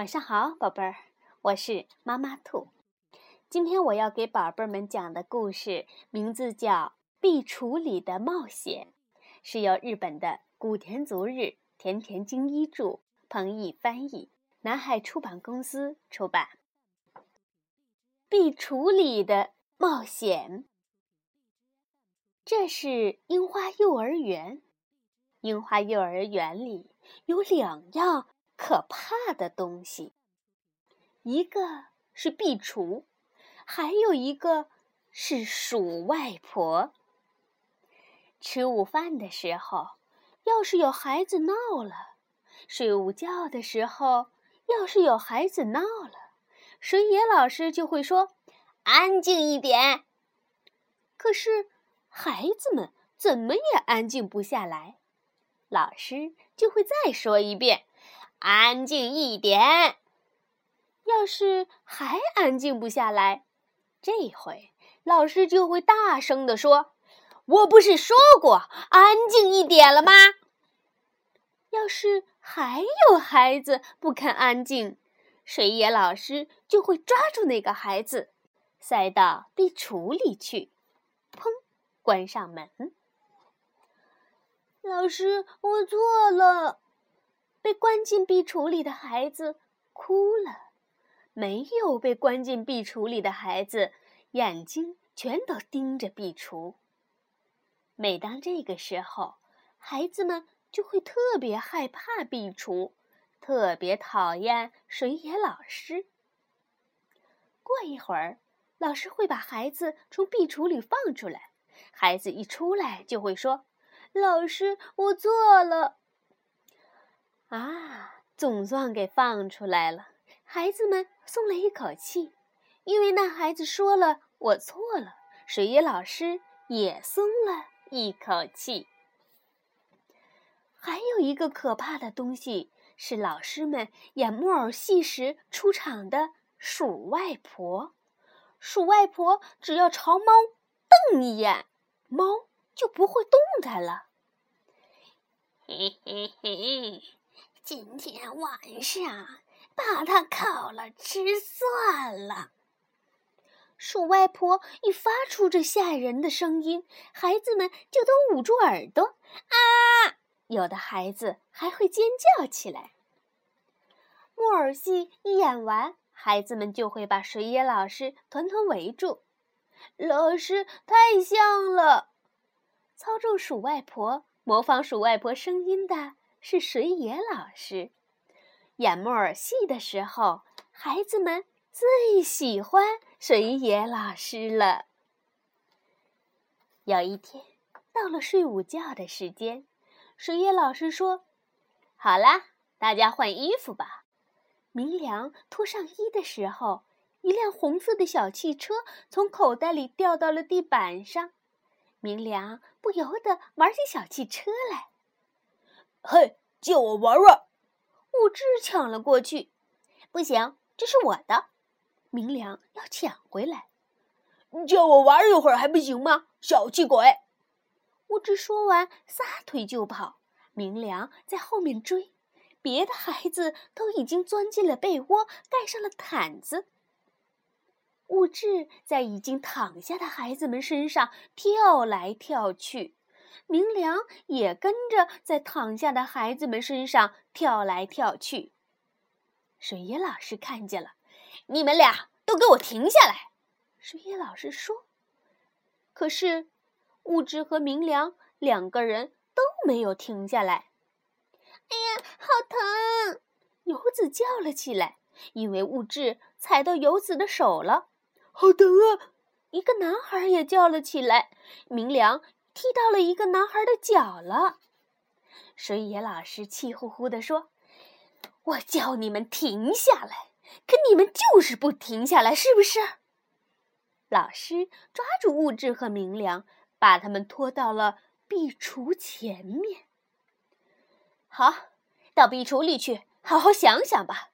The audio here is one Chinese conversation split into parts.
晚上好，宝贝儿，我是妈妈兔。今天我要给宝贝们讲的故事名字叫《壁橱里的冒险》，是由日本的古田足日、田田精一著，彭毅翻译，南海出版公司出版。壁橱里的冒险。这是樱花幼儿园。樱花幼儿园里有两样可怕的东西，一个是壁橱，还有一个是鼠外婆。吃午饭的时候，要是有孩子闹了；睡午觉的时候，要是有孩子闹了，水野老师就会说：“安静一点。”可是孩子们怎么也安静不下来。老师就会再说一遍：“安静一点。”要是还安静不下来，这回老师就会大声地说：“我不是说过安静一点了吗？”要是还有孩子不肯安静，水野老师就会抓住那个孩子，塞到壁橱里去，砰，关上门。老师，我错了。被关进壁橱里的孩子哭了，没有被关进壁橱里的孩子眼睛全都盯着壁橱。每当这个时候，孩子们就会特别害怕壁橱，特别讨厌水野老师。过一会儿，老师会把孩子从壁橱里放出来，孩子一出来就会说。老师，我错了。啊，总算给放出来了，孩子们松了一口气，因为那孩子说了“我错了”，水野老师也松了一口气。还有一个可怕的东西，是老师们演木偶戏时出场的鼠外婆。鼠外婆只要朝猫瞪一眼，猫。就不会动弹了。嘿嘿嘿，今天晚上把它烤了吃算了。鼠外婆一发出这吓人的声音，孩子们就都捂住耳朵啊！有的孩子还会尖叫起来。木偶戏一演完，孩子们就会把水野老师团团围住。老师太像了。操纵鼠外婆、模仿鼠外婆声音的是水野老师。演木偶戏的时候，孩子们最喜欢水野老师了。有一天，到了睡午觉的时间，水野老师说：“好啦，大家换衣服吧。”明良脱上衣的时候，一辆红色的小汽车从口袋里掉到了地板上。明良不由得玩起小汽车来。嘿，借我玩玩！物质抢了过去。不行，这是我的。明良要抢回来。借我玩一会儿还不行吗？小气鬼！物质说完，撒腿就跑。明良在后面追。别的孩子都已经钻进了被窝，盖上了毯子。物质在已经躺下的孩子们身上跳来跳去，明良也跟着在躺下的孩子们身上跳来跳去。水野老师看见了，你们俩都给我停下来！水野老师说。可是，物质和明良两个人都没有停下来。哎呀，好疼！游子叫了起来，因为物质踩到游子的手了。好疼啊！一个男孩也叫了起来。明良踢到了一个男孩的脚了。水野老师气呼呼地说：“我叫你们停下来，可你们就是不停下来，是不是？”老师抓住物质和明良，把他们拖到了壁橱前面。好，到壁橱里去，好好想想吧。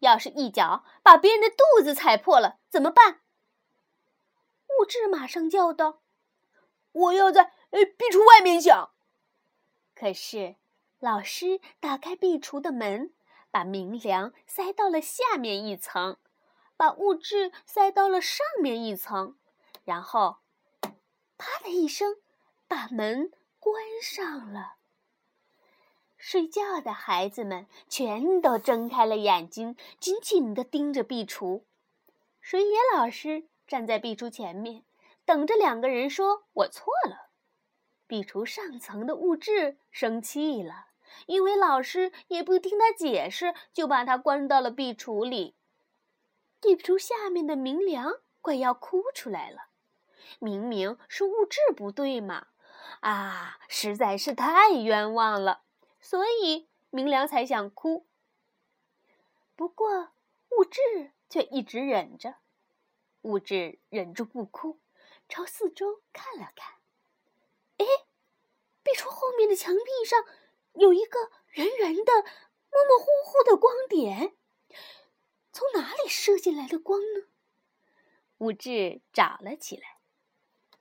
要是一脚把别人的肚子踩破了，怎么办？物质马上叫道：“我要在呃壁橱外面想。”可是，老师打开壁橱的门，把明良塞到了下面一层，把物质塞到了上面一层，然后，啪的一声，把门关上了。睡觉的孩子们全都睁开了眼睛，紧紧地盯着壁橱。水野老师站在壁橱前面，等着两个人说：“我错了。”壁橱上层的物质生气了，因为老师也不听他解释，就把他关到了壁橱里。壁橱下面的明良快要哭出来了，明明是物质不对嘛，啊，实在是太冤枉了。所以明良才想哭，不过物质却一直忍着。物质忍住不哭，朝四周看了看。哎，壁橱后面的墙壁上有一个圆圆的、模模糊糊的光点，从哪里射进来的光呢？物质找了起来，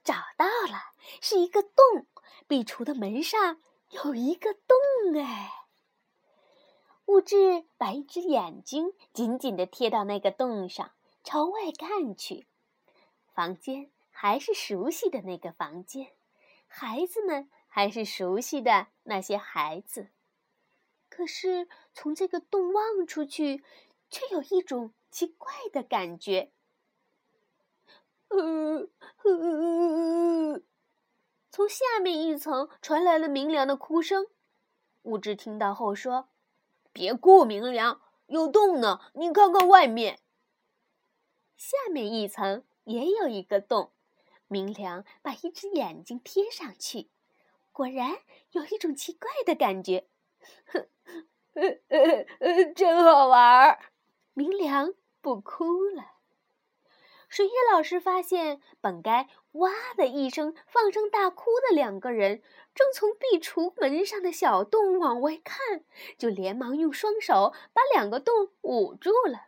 找到了，是一个洞。壁橱的门上。有一个洞哎！物质把一只眼睛紧紧地贴到那个洞上，朝外看去。房间还是熟悉的那个房间，孩子们还是熟悉的那些孩子。可是从这个洞望出去，却有一种奇怪的感觉。呃呃。从下面一层传来了明良的哭声，物质听到后说：“别顾，明良，有洞呢，你看看外面。”下面一层也有一个洞，明良把一只眼睛贴上去，果然有一种奇怪的感觉，呵，呃呃呃，真好玩儿。明良不哭了。水野老师发现，本该哇的一声放声大哭的两个人，正从壁橱门上的小洞往外看，就连忙用双手把两个洞捂住了。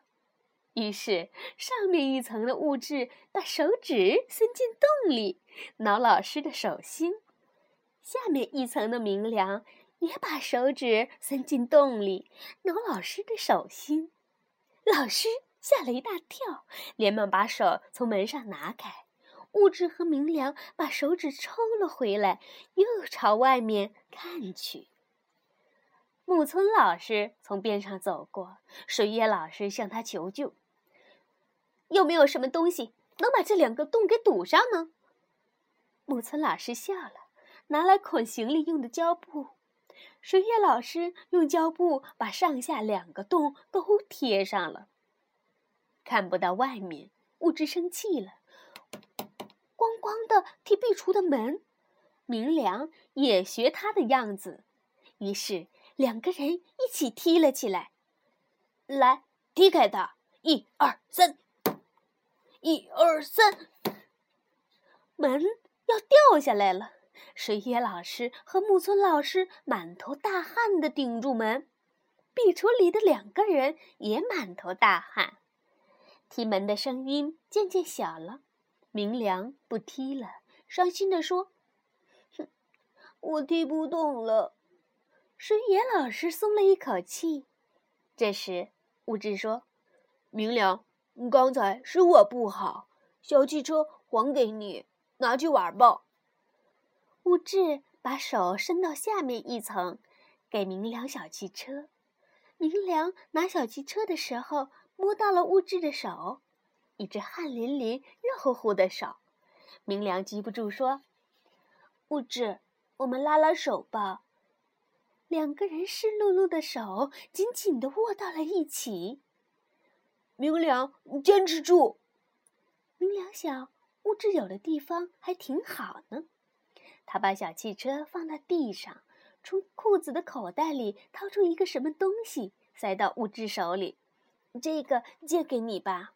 于是，上面一层的物质把手指伸进洞里挠老师的手心，下面一层的明良也把手指伸进洞里挠老师的手心。老师。吓了一大跳，连忙把手从门上拿开。物质和明良把手指抽了回来，又朝外面看去。木村老师从边上走过，水野老师向他求救：“有没有什么东西能把这两个洞给堵上呢？”木村老师笑了，拿来捆行李用的胶布。水野老师用胶布把上下两个洞都贴上了。看不到外面，物质生气了，咣咣的踢壁橱的门。明良也学他的样子，于是两个人一起踢了起来。来，踢开它！一二三，一二三，门要掉下来了。水野老师和木村老师满头大汗的顶住门，壁橱里的两个人也满头大汗。踢门的声音渐渐小了，明良不踢了，伤心地说：“哼，我踢不动了。”水野老师松了一口气。这时，物质说：“明良，刚才是我不好，小汽车还给你，拿去玩吧。”物质把手伸到下面一层，给明良小汽车。明良拿小汽车的时候。摸到了物质的手，一只汗淋淋、热乎乎的手。明良记不住说：“物质，我们拉拉手吧。”两个人湿漉漉的手紧紧地握到了一起。明良，坚持住！明良想，物质有的地方还挺好呢。他把小汽车放到地上，从裤子的口袋里掏出一个什么东西，塞到物质手里。这个借给你吧。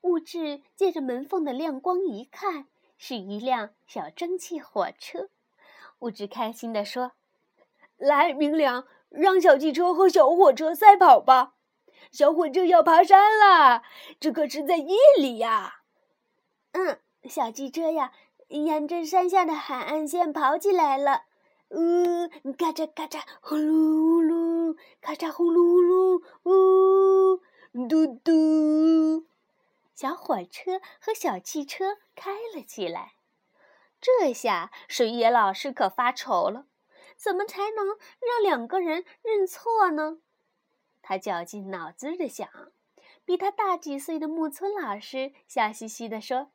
物质借着门缝的亮光一看，是一辆小蒸汽火车。物质开心地说：“来，明良，让小汽车和小火车赛跑吧。小火车要爬山啦，这可是在夜里呀。”嗯，小汽车呀，沿着山下的海岸线跑起来了。嗯，嘎嚓嘎嚓，呼噜呼噜，咔嚓呼噜呼噜，呜，嘟嘟。小火车和小汽车开了起来。这下水野老师可发愁了，怎么才能让两个人认错呢？他绞尽脑汁的想。比他大几岁的木村老师笑嘻嘻地说：“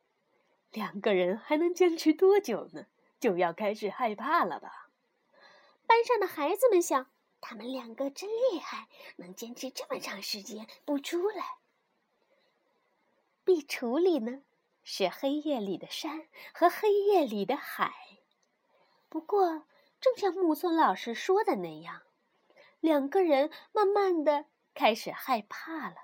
两个人还能坚持多久呢？就要开始害怕了吧？”班上的孩子们想：“他们两个真厉害，能坚持这么长时间不出来。”壁橱里呢，是黑夜里的山和黑夜里的海。不过，正像木村老师说的那样，两个人慢慢的开始害怕了。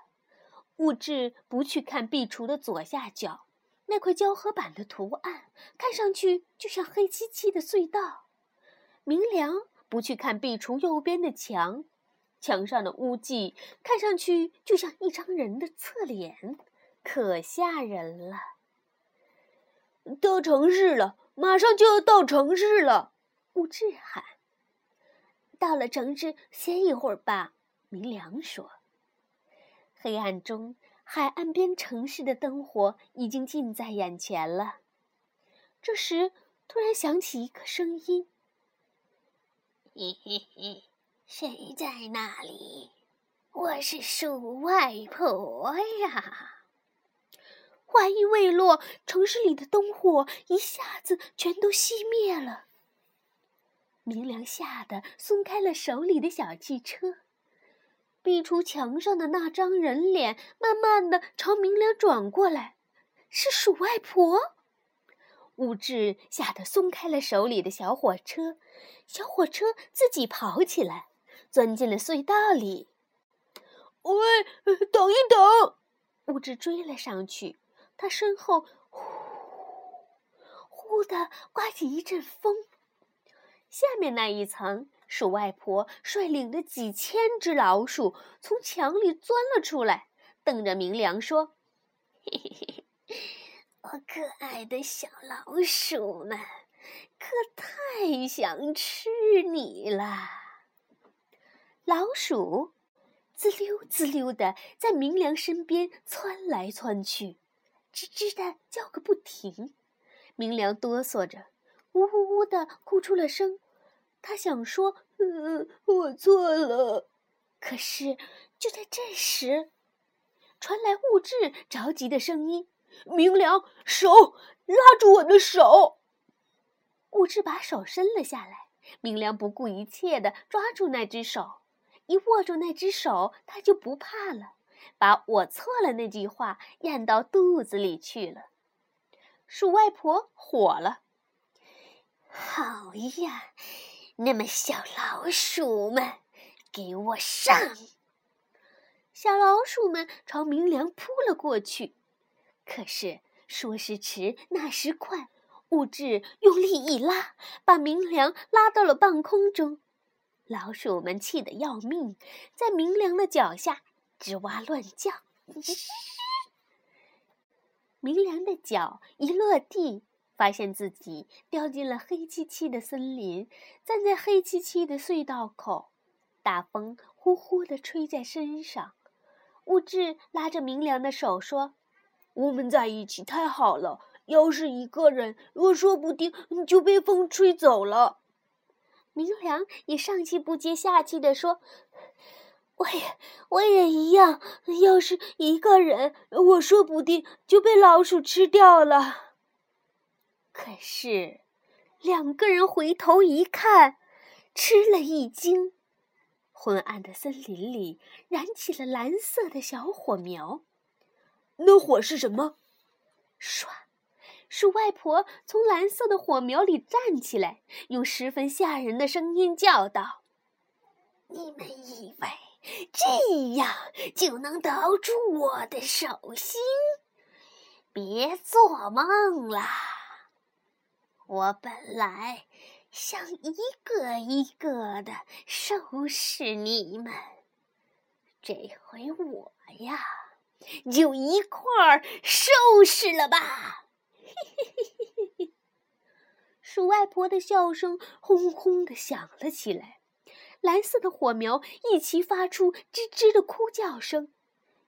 物质不去看壁橱的左下角，那块胶合板的图案看上去就像黑漆漆的隧道。明良不去看壁橱右边的墙，墙上的污迹看上去就像一张人的侧脸，可吓人了。到城市了，马上就要到城市了！物质喊。到了城市，歇一会儿吧。明良说。黑暗中，海岸边城市的灯火已经近在眼前了。这时，突然响起一个声音：“嘿嘿嘿，谁在那里？我是鼠外婆呀！”话音未落，城市里的灯火一下子全都熄灭了。明良吓得松开了手里的小汽车。壁橱墙上的那张人脸慢慢的朝明良转过来，是鼠外婆。物质吓得松开了手里的小火车，小火车自己跑起来，钻进了隧道里。喂，等一等！物质追了上去，他身后呼呼的刮起一阵风，下面那一层。鼠外婆率领着几千只老鼠从墙里钻了出来，瞪着明良说：“嘿嘿嘿，我可爱的小老鼠们，可太想吃你了。”老鼠滋溜滋溜的在明良身边窜来窜去，吱吱的叫个不停。明良哆嗦着，呜呜呜的哭出了声。他想说：“嗯，我错了。”可是就在这时，传来物质着急的声音：“明良，手拉住我的手！”物质把手伸了下来，明良不顾一切的抓住那只手，一握住那只手，他就不怕了，把我错了那句话咽到肚子里去了。鼠外婆火了：“好呀！”那么，小老鼠们，给我上！小老鼠们朝明良扑了过去。可是说时迟，那时快，物质用力一拉，把明良拉到了半空中。老鼠们气得要命，在明良的脚下吱哇乱叫。明良的脚一落地。发现自己掉进了黑漆漆的森林，站在黑漆漆的隧道口，大风呼呼地吹在身上。物质拉着明良的手说：“我们在一起太好了，要是一个人，我说不定就被风吹走了。”明良也上气不接下气地说：“我也，我也一样，要是一个人，我说不定就被老鼠吃掉了。”可是，两个人回头一看，吃了一惊。昏暗的森林里燃起了蓝色的小火苗。那火是什么？唰！鼠外婆从蓝色的火苗里站起来，用十分吓人的声音叫道：“你们以为这样就能得住我的手心？别做梦了！”我本来想一个一个的收拾你们，这回我呀，就一块儿收拾了吧！鼠外婆的笑声轰轰地响了起来，蓝色的火苗一齐发出吱吱的哭叫声。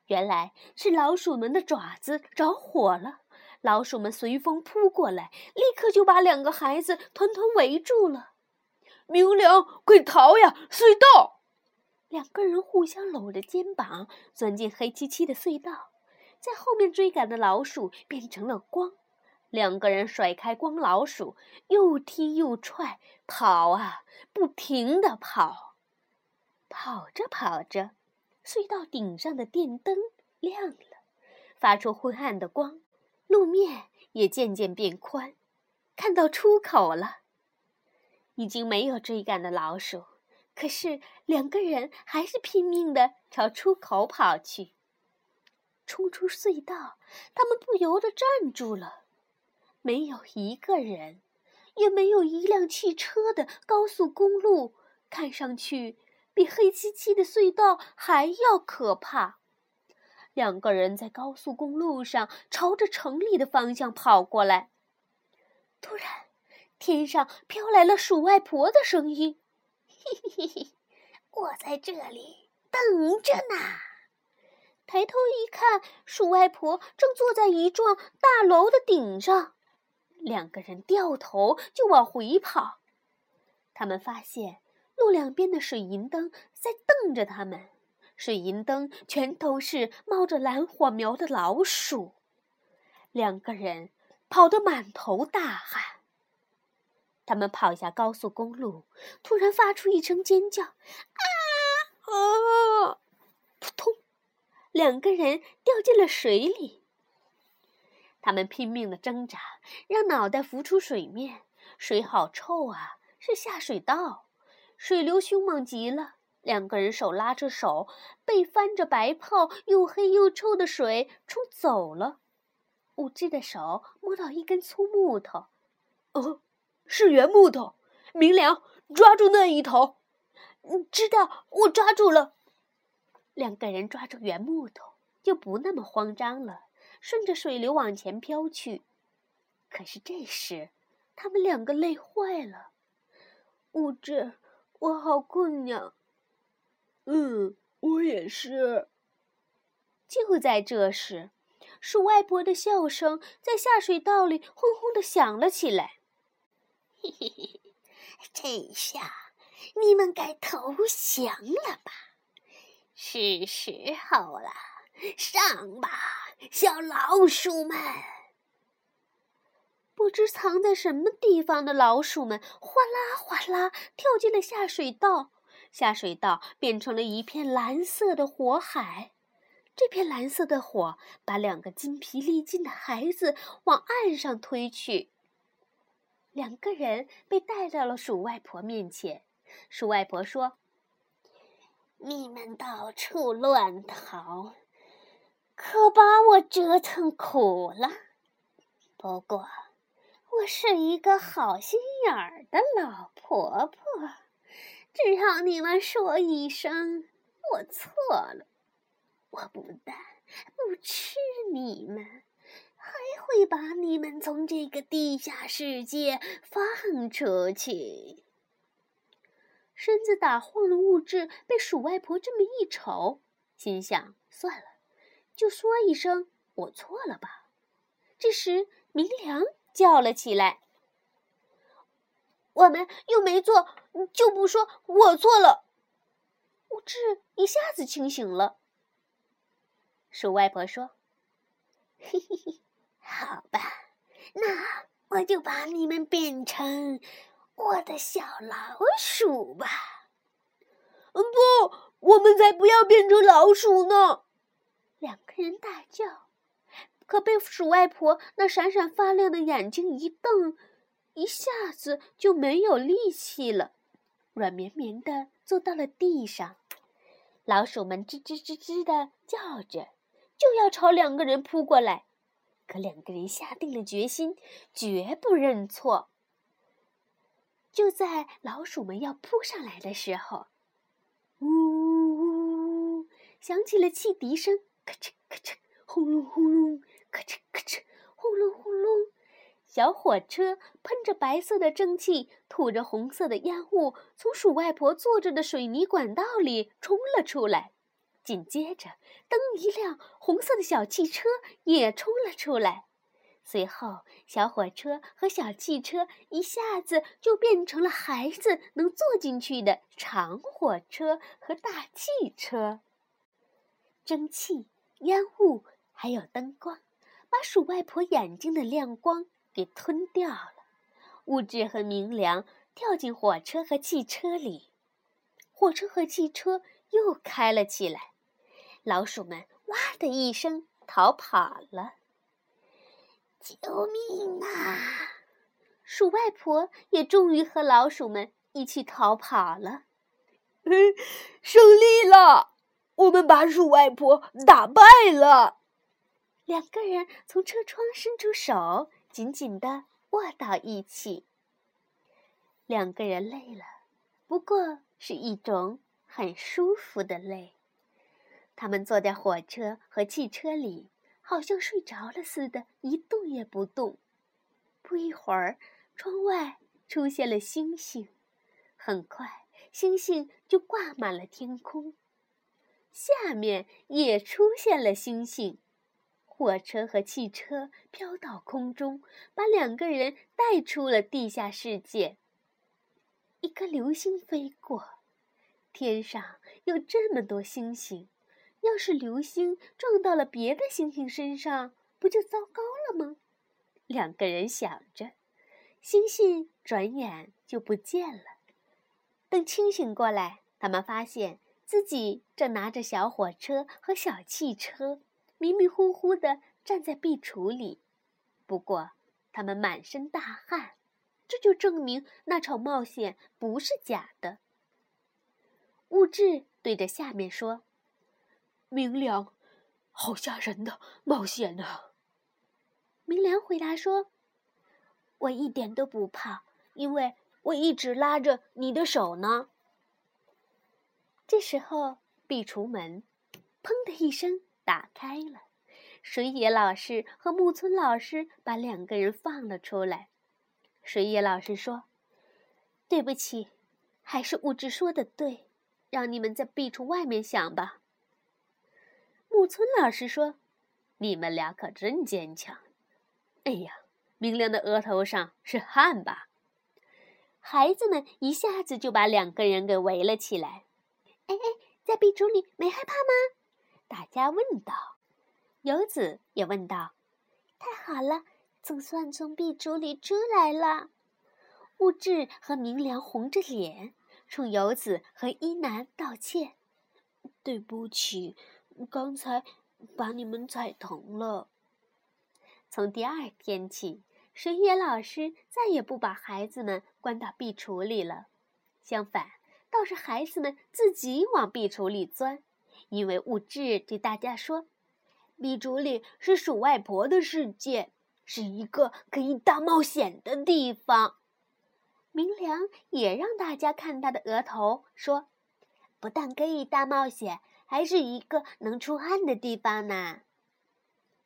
原来是老鼠们的爪子着火了，老鼠们随风扑过来，立刻就把两个孩子团团围住了。明良，快逃呀！隧道！两个人互相搂着肩膀，钻进黑漆漆的隧道。在后面追赶的老鼠变成了光。两个人甩开光老鼠，又踢又踹，跑啊，不停地跑。跑着跑着，隧道顶上的电灯亮了，发出昏暗的光，路面也渐渐变宽，看到出口了。已经没有追赶的老鼠，可是两个人还是拼命地朝出口跑去。冲出隧道，他们不由得站住了。没有一个人，也没有一辆汽车的高速公路，看上去比黑漆漆的隧道还要可怕。两个人在高速公路上朝着城里的方向跑过来。突然，天上飘来了鼠外婆的声音：“嘿嘿嘿，我在这里等着呢。”抬头一看，鼠外婆正坐在一幢大楼的顶上。两个人掉头就往回跑，他们发现路两边的水银灯在瞪着他们，水银灯全都是冒着蓝火苗的老鼠。两个人跑得满头大汗。他们跑下高速公路，突然发出一声尖叫：“啊啊！”扑通，两个人掉进了水里。他们拼命的挣扎，让脑袋浮出水面。水好臭啊，是下水道，水流凶猛极了。两个人手拉着手，被翻着白泡、又黑又臭的水冲走了。武志的手摸到一根粗木头，哦，是圆木头。明良，抓住那一头。嗯，知道，我抓住了。两个人抓住圆木头，就不那么慌张了。顺着水流往前飘去，可是这时，他们两个累坏了。物质，我好困呀。嗯，我也是。就在这时，鼠外婆的笑声在下水道里轰轰的响了起来。嘿嘿嘿，这下你们该投降了吧？是时候了，上吧！小老鼠们，不知藏在什么地方的老鼠们，哗啦哗啦跳进了下水道。下水道变成了一片蓝色的火海。这片蓝色的火把两个筋疲力尽的孩子往岸上推去。两个人被带到了鼠外婆面前。鼠外婆说：“你们到处乱逃。”可把我折腾苦了。不过，我是一个好心眼儿的老婆婆，只要你们说一声“我错了”，我不但不吃你们，还会把你们从这个地下世界放出去。身子打晃的物质被鼠外婆这么一瞅，心想：算了。就说一声“我错了吧”。这时，明良叫了起来：“我们又没做，就不说我错了。”物质一下子清醒了。鼠外婆说：“嘿嘿嘿，好吧，那我就把你们变成我的小老鼠吧。”“不，我们才不要变成老鼠呢！”两个人大叫，可被鼠外婆那闪闪发亮的眼睛一瞪，一下子就没有力气了，软绵绵的坐到了地上。老鼠们吱吱吱吱的叫着，就要朝两个人扑过来，可两个人下定了决心，绝不认错。就在老鼠们要扑上来的时候，呜呜呜，响起了汽笛声。咔哧咔哧，轰隆轰隆，咔哧咔哧，轰隆轰隆，小火车喷着白色的蒸汽，吐着红色的烟雾，从鼠外婆坐着的水泥管道里冲了出来。紧接着，灯一亮，红色的小汽车也冲了出来。随后，小火车和小汽车一下子就变成了孩子能坐进去的长火车和大汽车。蒸汽、烟雾还有灯光，把鼠外婆眼睛的亮光。给吞掉了。物质和明良跳进火车和汽车里，火车和汽车又开了起来。老鼠们“哇”的一声逃跑了。救命啊！鼠外婆也终于和老鼠们一起逃跑了。胜利了！我们把鼠外婆打败了。两个人从车窗伸出手。紧紧地握到一起。两个人累了，不过是一种很舒服的累。他们坐在火车和汽车里，好像睡着了似的，一动也不动。不一会儿，窗外出现了星星，很快，星星就挂满了天空。下面也出现了星星。火车和汽车飘到空中，把两个人带出了地下世界。一颗流星飞过，天上有这么多星星，要是流星撞到了别的星星身上，不就糟糕了吗？两个人想着，星星转眼就不见了。等清醒过来，他们发现自己正拿着小火车和小汽车。迷迷糊糊的站在壁橱里，不过他们满身大汗，这就证明那场冒险不是假的。物质对着下面说：“明良，好吓人的冒险啊！”明良回答说：“我一点都不怕，因为我一直拉着你的手呢。”这时候，壁橱门“砰”的一声。打开了，水野老师和木村老师把两个人放了出来。水野老师说：“对不起，还是物质说的对，让你们在壁橱外面想吧。”木村老师说：“你们俩可真坚强。”哎呀，明亮的额头上是汗吧？孩子们一下子就把两个人给围了起来。哎哎，在壁橱里没害怕吗？大家问道，游子也问道：“太好了，总算从壁橱里出来了。”物质和明良红着脸冲游子和一男道歉：“对不起，刚才把你们踩疼了。”从第二天起，水野老师再也不把孩子们关到壁橱里了，相反，倒是孩子们自己往壁橱里钻。因为物质对大家说：“壁橱里是鼠外婆的世界，是一个可以大冒险的地方。”明良也让大家看他的额头，说：“不但可以大冒险，还是一个能出汗的地方呢。”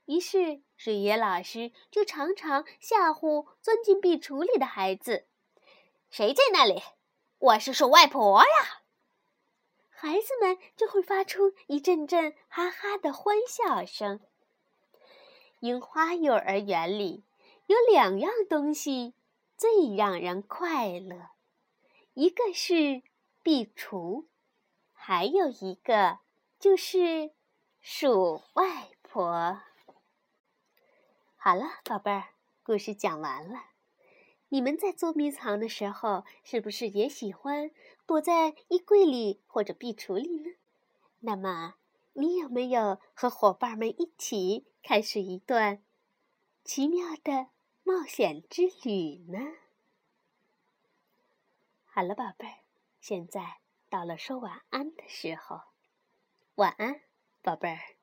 于是水野老师就常常吓唬钻进壁橱里的孩子：“谁在那里？我是鼠外婆呀！”孩子们就会发出一阵阵哈哈的欢笑声。樱花幼儿园里有两样东西最让人快乐，一个是壁橱，还有一个就是鼠外婆。好了，宝贝儿，故事讲完了。你们在捉迷藏的时候，是不是也喜欢躲在衣柜里或者壁橱里呢？那么，你有没有和伙伴们一起开始一段奇妙的冒险之旅呢？好了，宝贝儿，现在到了说晚安的时候，晚安，宝贝儿。